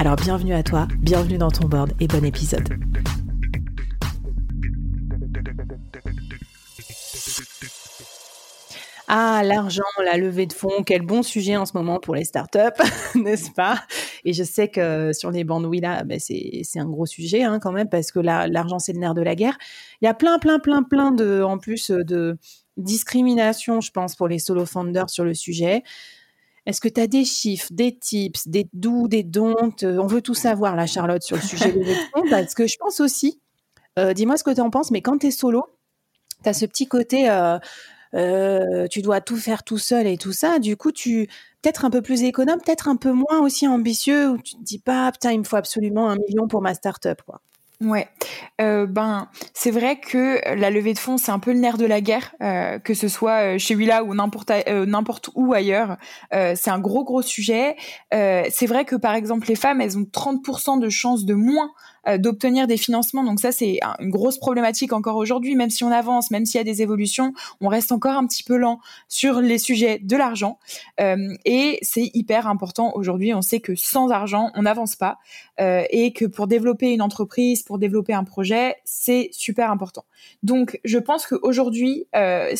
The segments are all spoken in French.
Alors bienvenue à toi, bienvenue dans ton board et bon épisode. Ah, l'argent, la levée de fonds, quel bon sujet en ce moment pour les startups, n'est-ce pas? Et je sais que sur les bandes là, ben c'est un gros sujet hein, quand même parce que l'argent c'est le nerf de la guerre. Il y a plein, plein, plein, plein de, en plus de discrimination, je pense, pour les solo founders sur le sujet. Est-ce que tu as des chiffres, des tips, des doux, des dons On veut tout savoir, la Charlotte, sur le sujet de fonds, parce que je pense aussi, euh, dis-moi ce que tu en penses, mais quand tu es solo, tu as ce petit côté, euh, euh, tu dois tout faire tout seul et tout ça. Du coup, tu peut-être un peu plus économe, peut-être un peu moins aussi ambitieux, où tu te dis pas, putain, il me faut absolument un million pour ma start-up. Quoi. Ouais, euh, ben c'est vrai que la levée de fonds c'est un peu le nerf de la guerre, euh, que ce soit euh, chez Willa ou n'importe n'importe où ailleurs, c'est un gros gros sujet. c'est vrai que par exemple les femmes elles ont 30% de chances de moins d'obtenir des financements, donc ça c'est une grosse problématique encore aujourd'hui, même si on avance, même s'il y a des évolutions, on reste encore un petit peu lent sur les sujets de l'argent et c'est hyper important aujourd'hui. On sait que sans argent on n'avance pas et que pour développer une entreprise pour développer un projet, c'est super important. Donc, je pense qu'aujourd'hui, euh,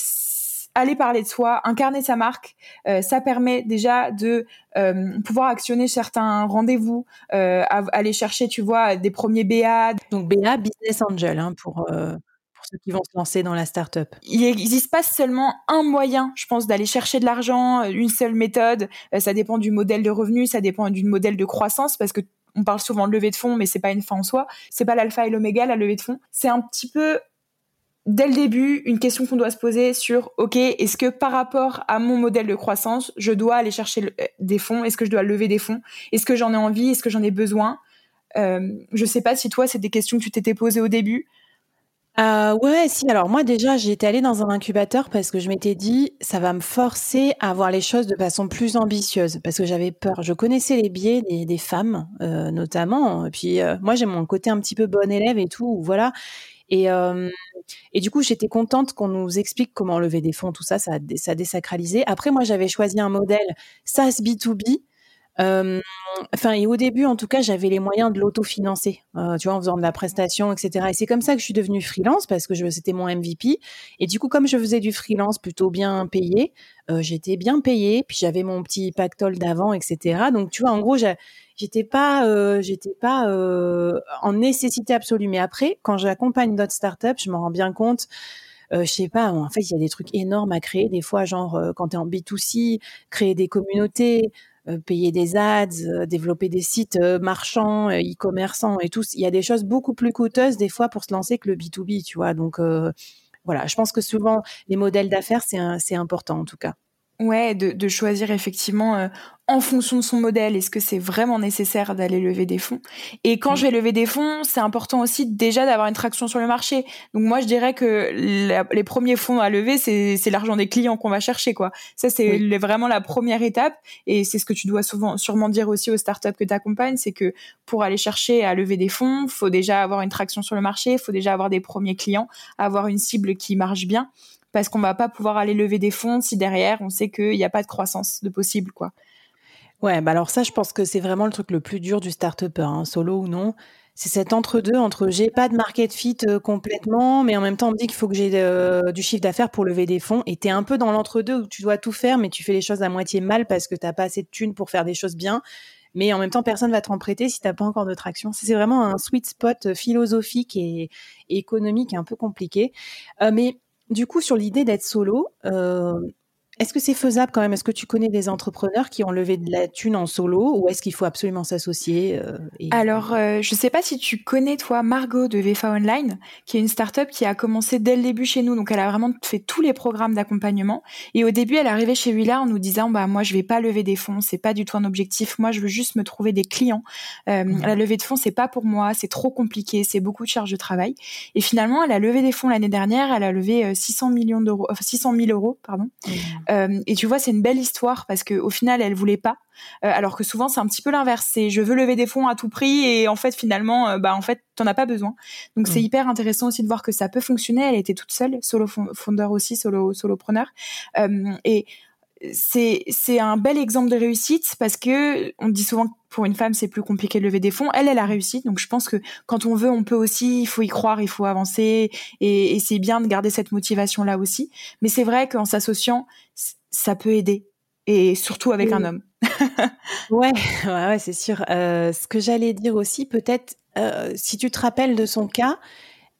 aller parler de soi, incarner sa marque, euh, ça permet déjà de euh, pouvoir actionner certains rendez-vous, euh, aller chercher, tu vois, des premiers BA. Donc BA, Business Angel, hein, pour, pour ceux qui vont se lancer dans la startup. Il n'existe pas seulement un moyen, je pense, d'aller chercher de l'argent, une seule méthode. ça dépend du modèle de revenu, ça dépend du modèle de croissance, parce que on parle souvent de levée de fonds, mais c'est pas une fin en soi. C'est pas l'alpha et l'oméga, la levée de fonds. C'est un petit peu dès le début une question qu'on doit se poser sur ok est-ce que par rapport à mon modèle de croissance je dois aller chercher des fonds? Est-ce que je dois lever des fonds? Est-ce que j'en ai envie? Est-ce que j'en ai besoin? Euh, je sais pas si toi c'est des questions que tu t'étais posées au début euh, ouais, si. Alors moi déjà, j'étais allée dans un incubateur parce que je m'étais dit, ça va me forcer à voir les choses de façon plus ambitieuse parce que j'avais peur. Je connaissais les biais des, femmes, euh, notamment. Et puis euh, moi, j'ai mon côté un petit peu bon élève et tout, voilà. Et, et du coup, j'étais contente qu'on nous explique comment lever des fonds, tout ça, ça a, ça désacralisé. Après, moi, j'avais choisi un modèle SaaS B2B enfin, et au début, en tout cas, j'avais les moyens de l'autofinancer, euh, tu vois, en faisant de la prestation, etc. Et c'est comme ça que je suis devenue freelance parce que c'était mon MVP. Et du coup, comme je faisais du freelance plutôt bien payé, euh, j'étais bien payée. Puis j'avais mon petit pactole d'avant, etc. Donc, tu vois, en gros, j'étais pas, euh, j'étais pas en nécessité absolue. Mais après, quand j'accompagne d'autres startups, je m'en rends bien compte. Euh, je sais pas, en fait, il y a des trucs énormes à créer. Des fois, genre, quand tu es en B2C, créer des communautés, euh, payer des ads, euh, développer des sites euh, marchands, e-commerçants et tout. Il y a des choses beaucoup plus coûteuses des fois pour se lancer que le B2B, tu vois. Donc voilà, je pense que souvent les modèles d'affaires, c'est important en tout cas. Ouais, de, de choisir effectivement euh, en fonction de son modèle, est-ce que c'est vraiment nécessaire d'aller lever des fonds? Et quand je vais lever des fonds, c'est important aussi déjà d'avoir une traction sur le marché. Donc moi, je dirais que les premiers fonds à lever, c'est l'argent des clients qu'on va chercher, quoi. Ça, c'est vraiment la première étape, et c'est ce que tu dois souvent, sûrement dire aussi aux startups que tu accompagnes, c'est que pour aller chercher à lever des fonds, faut déjà avoir une traction sur le marché, faut déjà avoir des premiers clients, avoir une cible qui marche bien parce qu'on va pas pouvoir aller lever des fonds si derrière on sait qu'il n'y a pas de croissance de possible, quoi. Ouais, bah alors ça, je pense que c'est vraiment le truc le plus dur du start-upper, hein, solo ou non. C'est cet entre-deux entre j'ai pas de market fit euh, complètement, mais en même temps on me dit qu'il faut que j'ai euh, du chiffre d'affaires pour lever des fonds. Et tu es un peu dans l'entre-deux où tu dois tout faire, mais tu fais les choses à moitié mal parce que t'as pas assez de thunes pour faire des choses bien. mais en même temps, personne va te prêter si t'as pas encore de traction. C'est vraiment un sweet spot philosophique et, économique un peu compliqué. Euh, mais du coup, sur l'idée d'être solo, euh, est-ce que c'est faisable quand même? Est-ce que tu connais des entrepreneurs qui ont levé de la thune en solo ou est-ce qu'il faut absolument s'associer euh, Alors, euh, je ne sais pas si tu connais, toi, Margot de VFA Online, qui est une start-up qui a commencé dès le début chez nous. Donc, elle a vraiment fait tous les programmes d'accompagnement. Et au début, elle est arrivée chez Willa en nous disant bah, Moi, je vais pas lever des fonds, c'est pas du tout un objectif. Moi, je veux juste me trouver des clients. Euh, mmh. La levée de fonds, c'est pas pour moi, c'est trop compliqué, c'est beaucoup de charges de travail. Et finalement, elle a levé des fonds l'année dernière, elle a levé 600 millions d'euros, 600 000 euros, pardon. Mmh. Euh, et tu vois, c'est une belle histoire parce que au final, elle voulait pas. Euh, alors que souvent, c'est un petit peu l'inverse. C'est je veux lever des fonds à tout prix et en fait, finalement, euh, bah en fait, t'en as pas besoin. Donc c'est mm. hyper intéressant aussi de voir que ça peut fonctionner. Elle était toute seule, solo fondeur aussi, solo solopreneur. et c'est c'est un bel exemple de réussite parce que on dit souvent que pour une femme c'est plus compliqué de lever des fonds. Elle, elle a réussi. Donc je pense que quand on veut, on peut aussi. Il faut y croire, il faut avancer et, et c'est bien de garder cette motivation là aussi. Mais c'est vrai qu'en s'associant, ça peut aider et surtout avec un homme. ouais, ouais, ouais c'est sûr. Euh, ce que j'allais dire aussi, peut-être, euh, si tu te rappelles de son cas,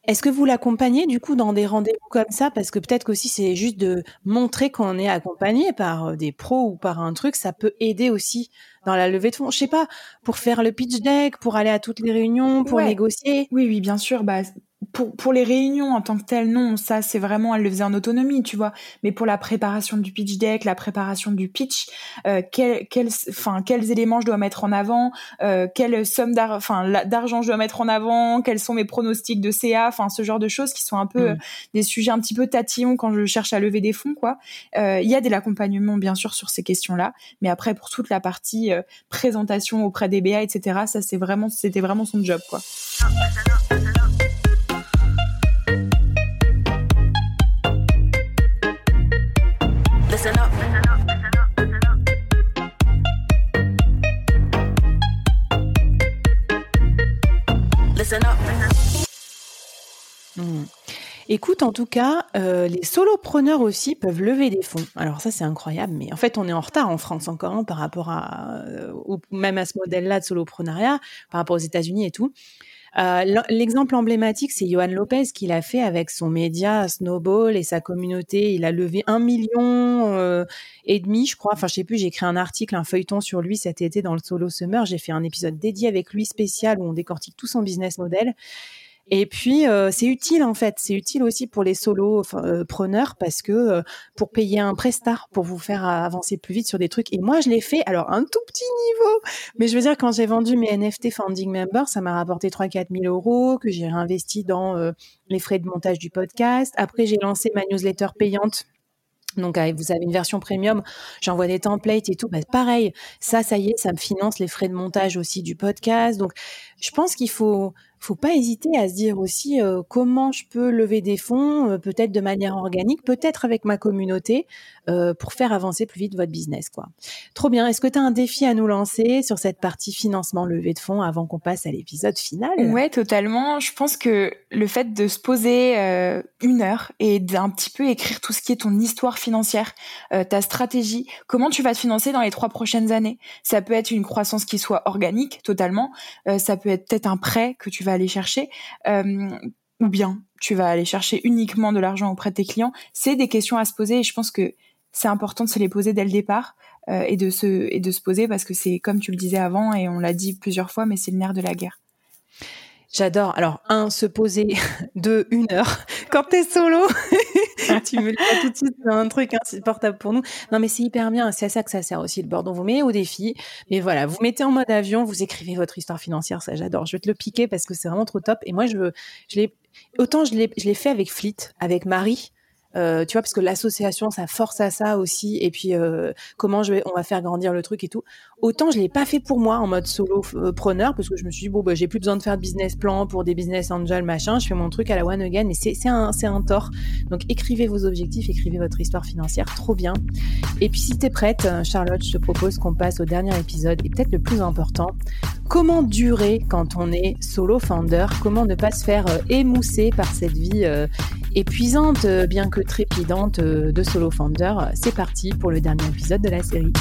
est-ce que vous l'accompagnez du coup dans des rendez-vous comme ça? Parce que peut-être qu'aussi c'est juste de montrer qu'on est accompagné par euh, des pros ou par un truc, ça peut aider aussi dans la levée de fonds. Je sais pas, pour faire le pitch deck, pour aller à toutes les réunions, pour négocier. Oui, oui, bien sûr. Bah, pour, pour les réunions en tant que telles, non, ça c'est vraiment, elle le faisait en autonomie, tu vois. Mais pour la préparation du pitch deck, la préparation du pitch, euh, quel, quel, enfin, quels éléments je dois mettre en avant, euh, quelle somme d'argent je dois mettre en avant, quels sont mes pronostics de CA, enfin ce genre de choses qui sont un peu mm. des sujets un petit peu tatillons quand je cherche à lever des fonds, quoi. Euh, il y a de l'accompagnement bien sûr sur ces questions-là, mais après pour toute la partie euh, présentation auprès des BA, etc. Ça c'est vraiment, c'était vraiment son job, quoi. Hmm. Écoute, en tout cas, euh, les solopreneurs aussi peuvent lever des fonds. Alors ça, c'est incroyable, mais en fait, on est en retard en France encore hein, par rapport à, euh, même à ce modèle-là de soloprenariat, par rapport aux États-Unis et tout. Euh, l'exemple emblématique, c'est Johan Lopez qui l'a fait avec son média Snowball et sa communauté. Il a levé un million euh, et demi, je crois. Enfin, je sais plus. J'ai écrit un article, un feuilleton sur lui cet été dans le Solo Summer. J'ai fait un épisode dédié avec lui spécial où on décortique tout son business model. Et puis, euh, c'est utile en fait. C'est utile aussi pour les solos euh, preneurs parce que euh, pour payer un prestar, pour vous faire avancer plus vite sur des trucs. Et moi, je l'ai fait, alors un tout petit niveau. Mais je veux dire, quand j'ai vendu mes NFT Founding Members, ça m'a rapporté 3-4 000 euros que j'ai réinvesti dans les frais de montage du podcast. Après, j'ai lancé ma newsletter payante donc, vous avez une version premium, j'envoie des templates et tout. Bah, pareil, ça, ça y est, ça me finance les frais de montage aussi du podcast. Donc, je pense qu'il faut, faut pas hésiter à se dire aussi euh, comment je peux lever des fonds, euh, peut-être de manière organique, peut-être avec ma communauté, euh, pour faire avancer plus vite votre business. quoi. Trop bien. Est-ce que tu as un défi à nous lancer sur cette partie financement levée de fonds avant qu'on passe à l'épisode final? Ouais, totalement. Je pense que le fait de se poser une heure et d'un petit peu écrire tout ce qui est ton histoire financière, ta stratégie, comment tu vas te financer dans les trois prochaines années? Ça peut être une croissance qui soit organique, totalement. ça peut être peut-être un prêt que tu vas aller chercher, euh, ou bien tu vas aller chercher uniquement de l'argent auprès de tes clients. C'est des questions à se poser et je pense que c'est important de se les poser dès le départ euh, et de se et de se poser parce que c'est comme tu le disais avant et on l'a dit plusieurs fois, mais c'est le nerf de la guerre. J'adore. Alors, un, se poser. Deux, une heure. Quand t'es solo, tu me le tout de suite, un truc insupportable pour nous. Non, mais c'est hyper bien. C'est à ça que ça sert aussi le board. On vous met au défi. Mais voilà, vous mettez en mode avion, vous écrivez votre histoire financière. Ça, j'adore. Je vais te le piquer parce que c'est vraiment trop top. Et moi, je, je l'ai, autant je l'ai, je l'ai fait avec Fleet, avec Marie. Euh, tu vois, parce que l'association, ça force à ça aussi. Et puis, euh, comment je vais, on va faire grandir le truc et tout. Autant je l'ai pas fait pour moi en mode solo euh, preneur, parce que je me suis dit bon, bah, j'ai plus besoin de faire de business plan pour des business angels machin. Je fais mon truc à la one again, mais c'est un un tort. Donc écrivez vos objectifs, écrivez votre histoire financière, trop bien. Et puis si t'es prête, Charlotte, je te propose qu'on passe au dernier épisode et peut-être le plus important. Comment durer quand on est solo founder? Comment ne pas se faire émousser par cette vie épuisante, bien que trépidante euh, de Solo Founder. C'est parti pour le dernier épisode de la série.